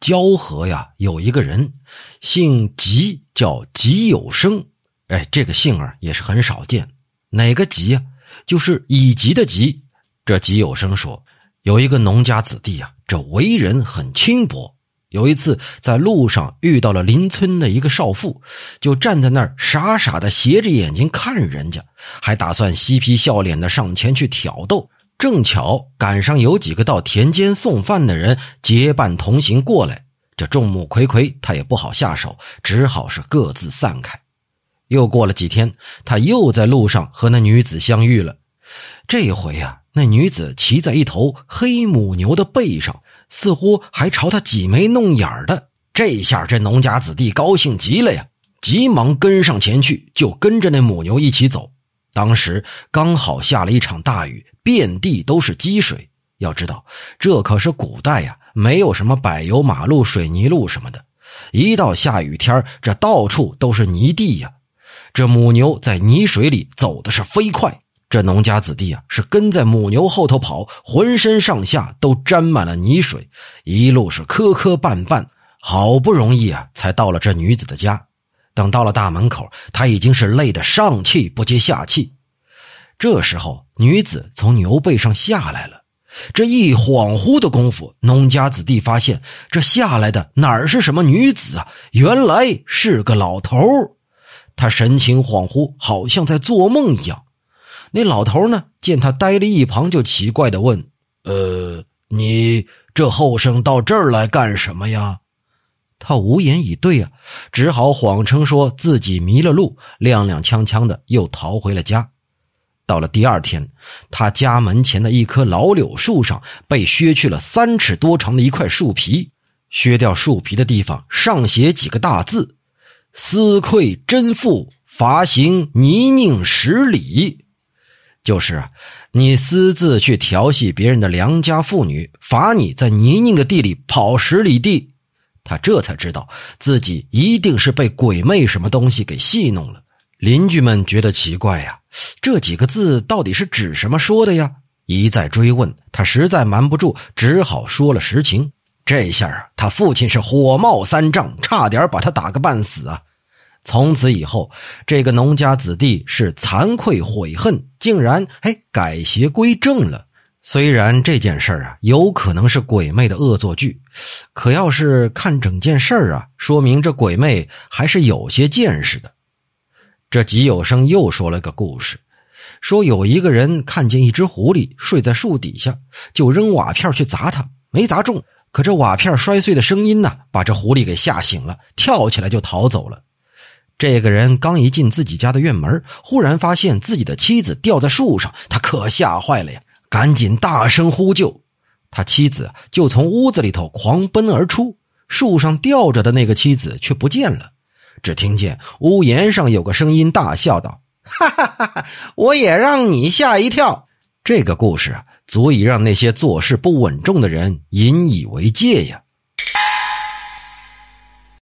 交河呀，有一个人姓吉，叫吉有生。哎，这个姓啊也是很少见。哪个吉呀？就是乙吉的吉。这吉有生说，有一个农家子弟啊，这为人很轻薄。有一次在路上遇到了邻村的一个少妇，就站在那儿傻傻的斜着眼睛看人家，还打算嬉皮笑脸的上前去挑逗。正巧赶上有几个到田间送饭的人结伴同行过来，这众目睽睽，他也不好下手，只好是各自散开。又过了几天，他又在路上和那女子相遇了。这回啊，那女子骑在一头黑母牛的背上，似乎还朝他挤眉弄眼的。这下这农家子弟高兴极了呀，急忙跟上前去，就跟着那母牛一起走。当时刚好下了一场大雨。遍地都是积水，要知道这可是古代呀，没有什么柏油马路、水泥路什么的。一到下雨天，这到处都是泥地呀。这母牛在泥水里走的是飞快，这农家子弟啊是跟在母牛后头跑，浑身上下都沾满了泥水，一路是磕磕绊绊，好不容易啊才到了这女子的家。等到了大门口，他已经是累得上气不接下气。这时候，女子从牛背上下来了。这一恍惚的功夫，农家子弟发现，这下来的哪儿是什么女子啊？原来是个老头他神情恍惚，好像在做梦一样。那老头呢，见他呆了一旁，就奇怪的问：“呃，你这后生到这儿来干什么呀？”他无言以对啊，只好谎称说自己迷了路，踉踉跄跄的又逃回了家。到了第二天，他家门前的一棵老柳树上被削去了三尺多长的一块树皮，削掉树皮的地方上写几个大字：“私愧真妇，罚行泥泞十里。”就是，你私自去调戏别人的良家妇女，罚你在泥泞的地里跑十里地。他这才知道自己一定是被鬼魅什么东西给戏弄了。邻居们觉得奇怪呀，这几个字到底是指什么说的呀？一再追问，他实在瞒不住，只好说了实情。这下啊，他父亲是火冒三丈，差点把他打个半死啊！从此以后，这个农家子弟是惭愧悔恨，竟然哎改邪归正了。虽然这件事啊有可能是鬼魅的恶作剧，可要是看整件事啊，说明这鬼魅还是有些见识的。这吉有生又说了个故事，说有一个人看见一只狐狸睡在树底下，就扔瓦片去砸它，没砸中，可这瓦片摔碎的声音呢，把这狐狸给吓醒了，跳起来就逃走了。这个人刚一进自己家的院门，忽然发现自己的妻子吊在树上，他可吓坏了呀，赶紧大声呼救，他妻子就从屋子里头狂奔而出，树上吊着的那个妻子却不见了。只听见屋檐上有个声音大笑道：“哈哈哈哈！我也让你吓一跳。”这个故事，足以让那些做事不稳重的人引以为戒呀。